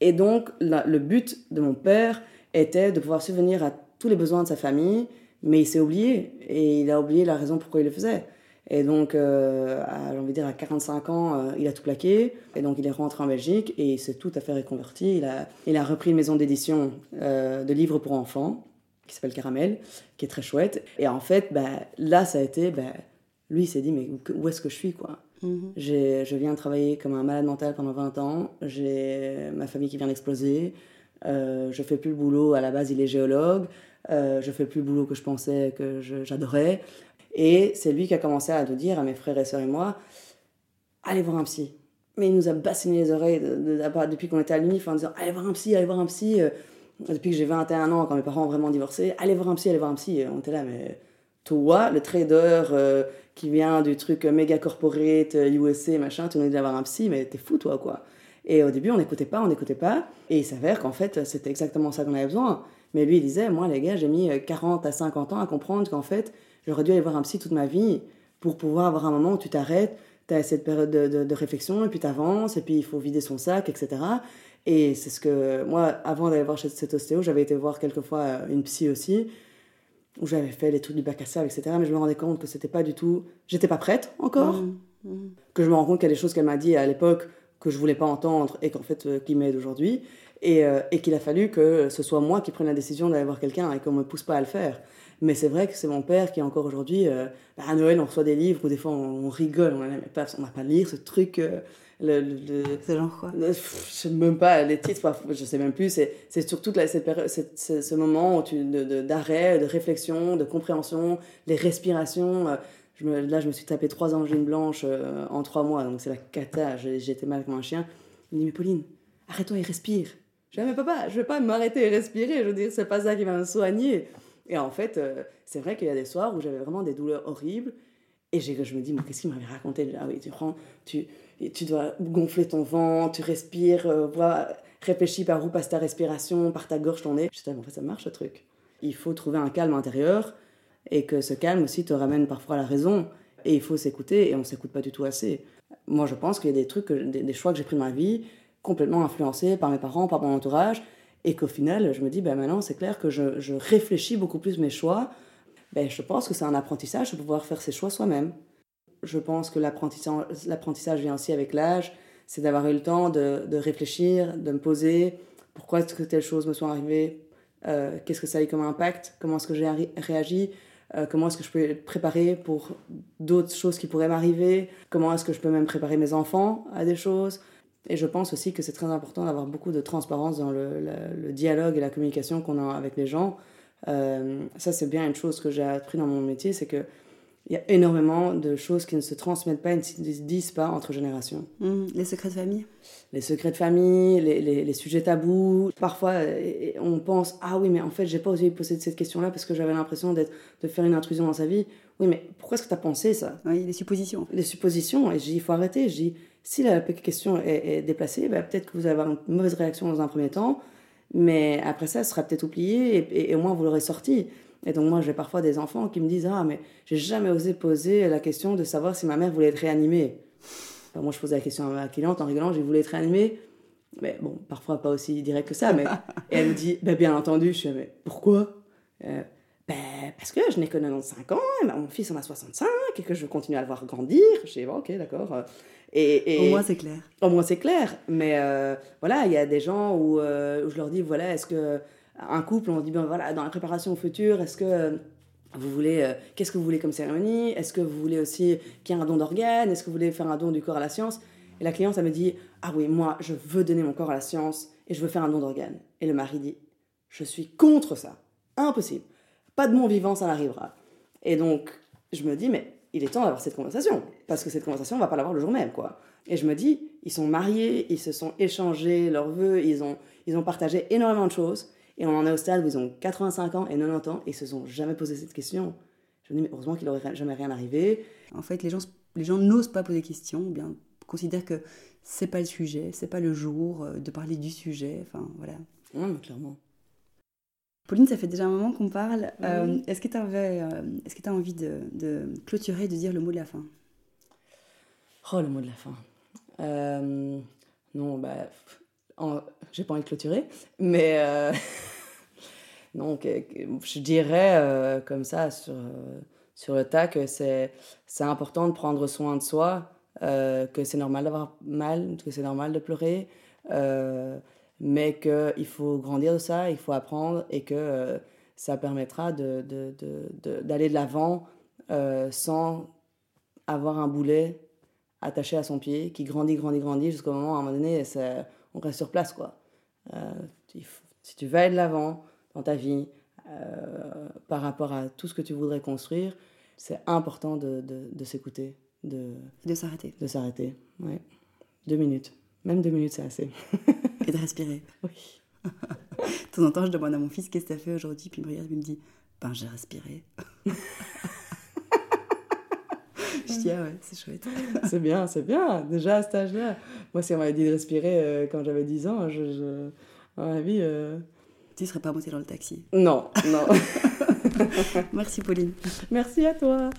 et donc, le but de mon père était de pouvoir subvenir à tous les besoins de sa famille, mais il s'est oublié, et il a oublié la raison pourquoi il le faisait. Et donc, j'ai envie de dire, à 45 ans, il a tout plaqué. Et donc, il est rentré en Belgique et il s'est tout à fait reconverti. Il a, il a repris une maison d'édition de livres pour enfants qui s'appelle Caramel, qui est très chouette. Et en fait, bah, là, ça a été, bah, lui, il s'est dit, mais où est-ce que je suis, quoi? Mhm. Je viens travailler comme un malade mental pendant 20 ans, j'ai ma famille qui vient d'exploser, euh, je fais plus le boulot, à la base, il est géologue, euh, je fais plus le boulot que je pensais que j'adorais. Et c'est lui qui a commencé à nous dire, à mes frères et sœurs et moi, allez voir un psy. Mais il nous a bassiné les oreilles depuis qu'on était à l'UNIF en disant, allez voir un psy, allez voir un psy. Euh, depuis que j'ai 21 ans, quand mes parents ont vraiment divorcé, allez voir un psy, allez voir un psy. On était là, mais toi, le trader euh, qui vient du truc méga corporate, USA, euh, machin, tu nous dis d'avoir un psy, mais t'es fou, toi, quoi. Et au début, on n'écoutait pas, on n'écoutait pas. Et il s'avère qu'en fait, c'était exactement ça qu'on avait besoin. Mais lui, il disait, moi, les gars, j'ai mis 40 à 50 ans à comprendre qu'en fait, j'aurais dû aller voir un psy toute ma vie pour pouvoir avoir un moment où tu t'arrêtes, tu as cette période de, de, de réflexion, et puis tu avances, et puis il faut vider son sac, etc. Et c'est ce que moi, avant d'aller voir chez cet ostéo, j'avais été voir quelquefois euh, une psy aussi, où j'avais fait les trucs du bac à sable, etc. Mais je me rendais compte que c'était pas du tout. J'étais pas prête encore. Mmh, mmh. Que je me rends compte qu'il y a des choses qu'elle m'a dit à l'époque que je voulais pas entendre et qu'en fait, euh, qui m'aident aujourd'hui. Et, euh, et qu'il a fallu que ce soit moi qui prenne la décision d'aller voir quelqu'un et qu'on me pousse pas à le faire. Mais c'est vrai que c'est mon père qui, encore aujourd'hui, euh, bah, à Noël, on reçoit des livres où des fois on, on rigole, on n'a pas, on n'a pas à lire ce truc. euh, le, le- le- C'est genre quoi? Le- je sais même pas les titres, je sais même plus. C'est c'est surtout la- cette ce, moment où tu, de, de- d'arrêt, de, réflexion, de compréhension, les respirations. euh, Je me, là, je me suis tapé trois angines blanches en trois mois, donc c'est la cata. J'étais mal comme un chien. Il me dit Mais Pauline, arrête-toi et respire. Je dis Ah, Mais papa, je vais pas m'arrêter et respirer. Je veux dire, c'est pas ça qui va me soigner. Et en fait, euh, c'est vrai qu'il y a des soirs où j'avais vraiment des douleurs horribles. Et je me dis, mais qu'est-ce qu'il m'avait raconté? Ah oui, tu prends, tu, tu dois gonfler ton ventre, tu respires, euh, vois, réfléchis par où passe ta respiration, par ta gorge, ton nez. Je dis, mais en fait, ça marche ce truc. Il faut trouver un calme intérieur et que ce calme aussi te ramène parfois à la raison. Et il faut s'écouter et on s'écoute pas du tout assez. Moi, je pense qu'il y a des trucs, des, des choix que j'ai pris dans ma vie, complètement influencés par mes parents, par mon entourage, et qu'au final, je me dis, ben maintenant, c'est clair que je, je réfléchis beaucoup plus mes choix. Ben, je pense que c'est un apprentissage de pouvoir faire ses choix soi-même. Je pense que l'apprentissage vient aussi avec l'âge, c'est d'avoir eu le temps de, réfléchir, de me poser, pourquoi est-ce que telle chose me soit arrivée, euh, qu'est-ce que ça a eu comme impact, comment est-ce que j'ai ré- réagi, euh, comment est-ce que je peux être préparer pour d'autres choses qui pourraient m'arriver, comment est-ce que je peux même préparer mes enfants à des choses? Et je pense aussi que c'est très important d'avoir beaucoup de transparence dans le, le- le dialogue et la communication qu'on a avec les gens. Euh, ça, c'est bien une chose que j'ai appris dans mon métier, c'est que il y a énormément de choses qui ne se transmettent pas et ne se disent pas entre générations. Mmh, Les secrets de famille? Les secrets de famille, les, les- les sujets tabous. Parfois, euh, on pense Ah oui, mais en fait, j'ai pas osé poser cette question-là parce que j'avais l'impression d'être, de faire une intrusion dans sa vie. Oui, mais pourquoi est-ce que tu as pensé ça? Oui, les suppositions. Les suppositions. Et je dis Il faut arrêter. Je dis Si la question est, est déplacée, bah, peut-être que vous allez avoir une mauvaise réaction dans un premier temps, mais après ça, ce sera peut-être oublié et, au moins vous l'aurez sorti. Et donc, moi, j'ai parfois des enfants qui me disent Ah, mais j'ai jamais osé poser la question de savoir si ma mère voulait être réanimée. Alors, moi, je posais la question à ma cliente en rigolant J'ai voulu être réanimée. Mais bon, parfois pas aussi direct que ça. Mais <laughs> et elle me dit Bah, Bien entendu. Je suis Mais pourquoi? Euh, Ben, parce que je n'ai que 95 ans, et ben, mon fils en a 65, et que je veux continuer à le voir grandir. Je dis Bon, Ok, d'accord. Et, et, Au moins, c'est clair. au moins c'est clair, mais euh, voilà, il y a des gens où, euh, où je leur dis voilà, est-ce que un couple, on dit ben voilà, dans la préparation au futur, est-ce que vous voulez, euh, qu'est-ce que vous voulez comme cérémonie? Est-ce que vous voulez aussi qu'il y ait un don d'organes? Est-ce que vous voulez faire un don du corps à la science? Et la cliente, elle me dit ah oui, moi, je veux donner mon corps à la science et je veux faire un don d'organes. Et le mari dit je suis contre ça, impossible, pas de mon vivant, ça n'arrivera. Et donc je me dis mais il est temps d'avoir cette conversation parce que cette conversation on va pas l'avoir le jour même quoi. Et je me dis ils sont mariés, ils se sont échangés leurs vœux, ils ont ils ont partagé énormément de choses et on en est au stade où ils ont 85 ans et 90 ans et ils se sont jamais posé cette question. Je me dis mais heureusement qu'il aurait jamais rien arrivé. En fait, les gens, les gens n'osent pas poser de questions, ou bien considèrent que c'est pas le sujet, c'est pas le jour euh, de parler du sujet. Enfin, voilà. Mais clairement. Pauline, ça fait déjà un moment qu'on parle. Euh, est-ce que tu est-ce que as envie de, de clôturer, de dire le mot de la fin? Oh, le mot de la fin. Euh, non, bah, j'ai pas envie de clôturer, mais euh, <laughs> je dirais euh, comme ça sur, euh, sur le tas que c'est important de prendre soin de soi, que c'est normal d'avoir mal, que c'est normal de pleurer, mais qu'il faut grandir de ça, il faut apprendre et que ça permettra de, de, de, de- d'aller de l'avant sans avoir un boulet attaché à son pied qui grandit, grandit, grandit jusqu'au moment, à un moment donné, ça- on reste sur place. Quoi. Euh, si tu vas aller de l'avant dans ta vie euh, par rapport à tout ce que tu voudrais construire, c'est important de, de, de s'écouter, de, de s'arrêter. de s'arrêter. Ouais. Deux minutes. Même deux minutes, c'est assez. Et de respirer. <laughs> Oui. De temps en temps, je demande à mon fils qu'est-ce que tu as fait aujourd'hui, puis il me regarde et il me dit Ben, j'ai respiré. <laughs> je dis Ah ouais, c'est chouette. <laughs> C'est bien, c'est bien. Déjà à cet âge-là. Moi, si on m'avait dit de respirer euh, quand j'avais 10 ans, je, je... à mon avis... euh, Tu serais pas monté dans le taxi. Non, non. <laughs> <laughs> Merci Pauline. Merci à toi.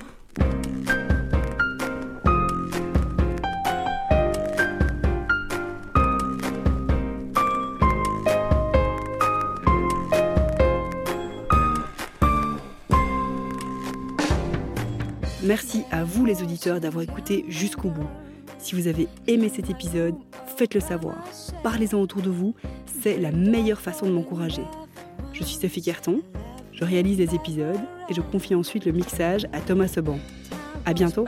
Merci à vous les auditeurs d'avoir écouté jusqu'au bout. Si vous avez aimé cet épisode, faites-le savoir. Parlez-en autour de vous, c'est la meilleure façon de m'encourager. Je suis Sophie Carton, je réalise les épisodes et je confie ensuite le mixage à Thomas Seban. À bientôt!